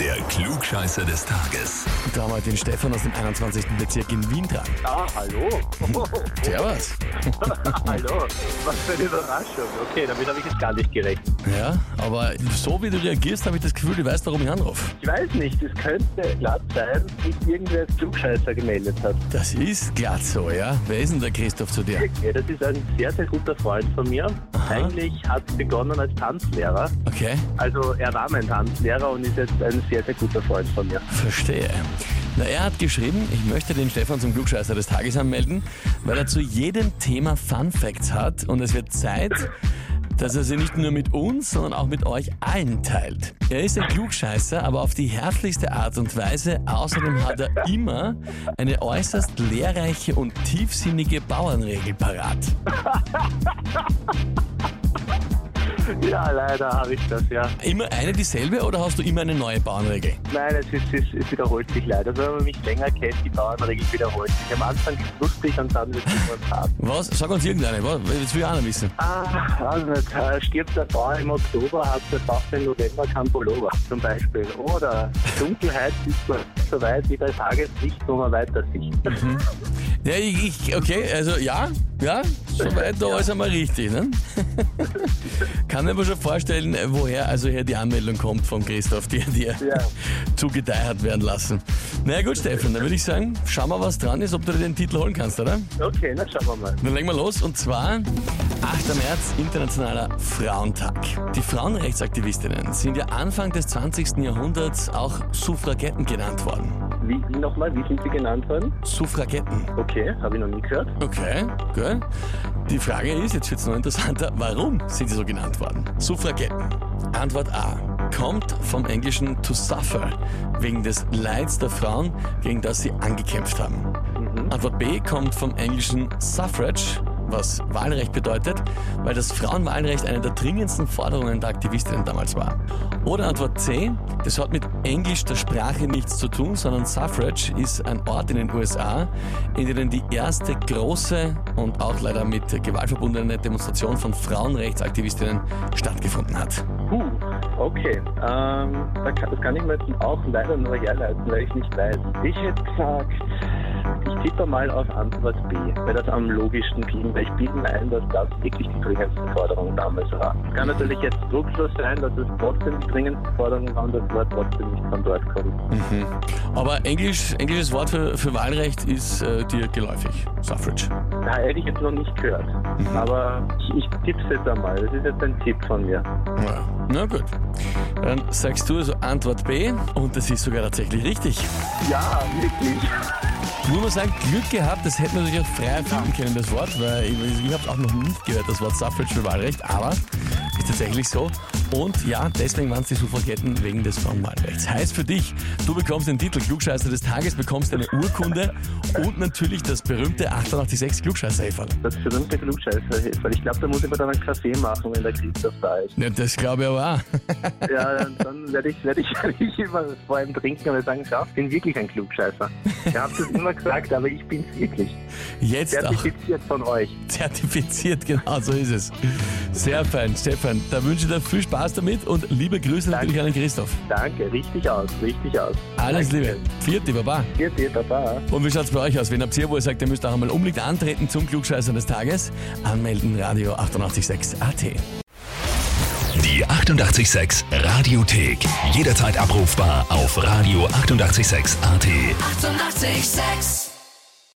Der Klugscheißer des Tages. Da haben wir den Stefan aus dem 21. Bezirk in Wien dran. Ah, hallo. Servus. hallo. Was für eine Überraschung. Okay, damit habe ich jetzt gar nicht gerechnet. Ja, aber so wie du reagierst, habe ich das Gefühl, du weißt, warum ich anrufe. Ich weiß nicht, es könnte glatt sein, dass sich irgendwer als Klugscheißer gemeldet hat. Das ist glatt so, ja. Wer ist denn der Christoph zu dir? Ja, das ist ein sehr, sehr guter Freund von mir. Eigentlich hat es begonnen als Tanzlehrer. Okay, Also er war mein Tanzlehrer und ist jetzt ein sehr, sehr guter Freund von mir. verstehe. Na, er hat geschrieben, ich möchte den Stefan zum Klugscheißer des Tages anmelden, weil er zu jedem Thema Fun Facts hat und es wird Zeit, dass er sie nicht nur mit uns, sondern auch mit euch allen teilt. Er ist ein Klugscheißer, aber auf die herzlichste Art und Weise. Außerdem hat er immer eine äußerst lehrreiche und tiefsinnige Bauernregel parat. Ja, leider habe ich das, ja. Immer eine dieselbe oder hast du immer eine neue Bauernregel? Nein, es, ist, es, es wiederholt sich leider. Also wenn man mich länger kennt, die Bauernregel wiederholt sich. Am Anfang ist es lustig und dann wird es immer hart. Was? Sag uns irgendeine, was? Das will ich auch noch wissen. Ah, also nicht. Äh, Stirbt der Bauer im Oktober, hat der Bauch im November kein Pullover zum Beispiel. Oder Dunkelheit ist man so weit wie das Tageslicht, wo man weiter sieht. Ja, ich, ich okay, also ja, ja, soweit da alles einmal richtig, ne? Kann mir aber schon vorstellen, woher also her die Anmeldung kommt von Christoph, die er dir Ja. zugedeiht hat werden lassen. Na ja, gut, Stefan, dann würde ich sagen, schau mal, was dran ist, ob du dir den Titel holen kannst, oder? Okay, na schauen wir mal. Dann legen wir los und zwar 8. März, Internationaler Frauentag. Die Frauenrechtsaktivistinnen sind ja Anfang des 20. Jahrhunderts auch Suffragetten genannt worden. Wie, wie nochmal, wie sind Sie genannt worden? Suffragetten. Okay, habe ich noch nie gehört. Okay, gut. Die Frage ist, jetzt wird es noch interessanter, warum sind sie so genannt worden? Suffragetten. Antwort A. Kommt vom englischen to suffer, wegen des Leids der Frauen, gegen das sie angekämpft haben. Antwort B kommt vom englischen suffrage, was Wahlrecht bedeutet, weil das Frauenwahlrecht eine der dringendsten Forderungen der Aktivistinnen damals war. Oder Antwort C, das hat mit Englisch der Sprache nichts zu tun, sondern Suffrage ist ein Ort in den USA, in dem die erste große und auch leider mit Gewalt verbundene Demonstration von Frauenrechtsaktivistinnen stattgefunden hat. Puh, okay. Ähm, das kann ich mir jetzt auch leider nur herleiten, weil ich nicht weiß. Ich hätte gesagt, tippe mal auf Antwort B, weil das am logischsten klingt, weil ich bilde mir ein, dass das wirklich die dringendste Forderung damals war. Es kann natürlich jetzt drucklos sein, dass es trotzdem die dringendste Forderung war und das Wort trotzdem nicht von dort kommt. Aber Englisch, englisches Wort für, für Wahlrecht ist äh, dir geläufig. Suffrage. Da hätte ich jetzt noch nicht gehört. Aber ich, ich tippe es jetzt einmal. Das ist jetzt ein Tipp von mir. Ja. Na gut. Dann sagst du also Antwort B und das ist sogar tatsächlich richtig. Ja, wirklich. Muss man sagen, Glück gehabt, das hätten wir natürlich auch frei erfinden können, das Wort, weil ich, ich habe auch noch nicht gehört, das Wort Suffrage für Wahlrecht, aber ist tatsächlich so. Und ja, deswegen waren es die Suffragetten wegen des Frauenwahlrechts. Heißt für dich, du bekommst den Titel Klugscheißer des Tages, bekommst eine Urkunde und natürlich das berühmte 886 klugscheißer -Häferl. Das berühmte Klugscheißer weil ich glaube, da muss ich mir dann einen Kaffee machen, wenn der Christoph da ist. Ja, das glaube ich aber auch. Ja, dann, werde ich, werde ich, werde ich immer vor ihm trinken und sagen, schau, ich bin wirklich ein Klugscheißer. Ihr habt es immer gesagt, aber ich bin's wirklich. Jetzt auch Zertifiziert von euch. zertifiziert, genau so ist es. Sehr fein, Stefan. Da wünsche ich dir viel Spaß damit und liebe Grüße natürlich an den Christoph. Danke, richtig aus, richtig aus. Alles Danke. Liebe. Vierte, Baba. Dir, Baba. Und wie schaut's bei euch aus? Wenn habt ihr, wo ihr sagt, ihr müsst auch einmal unbedingt antreten zum Klugscheißer des Tages, anmelden Radio 886 AT. Die 88,6 Radiothek. Jederzeit abrufbar auf radio886.at. 88,6. Eighty-eight, sex.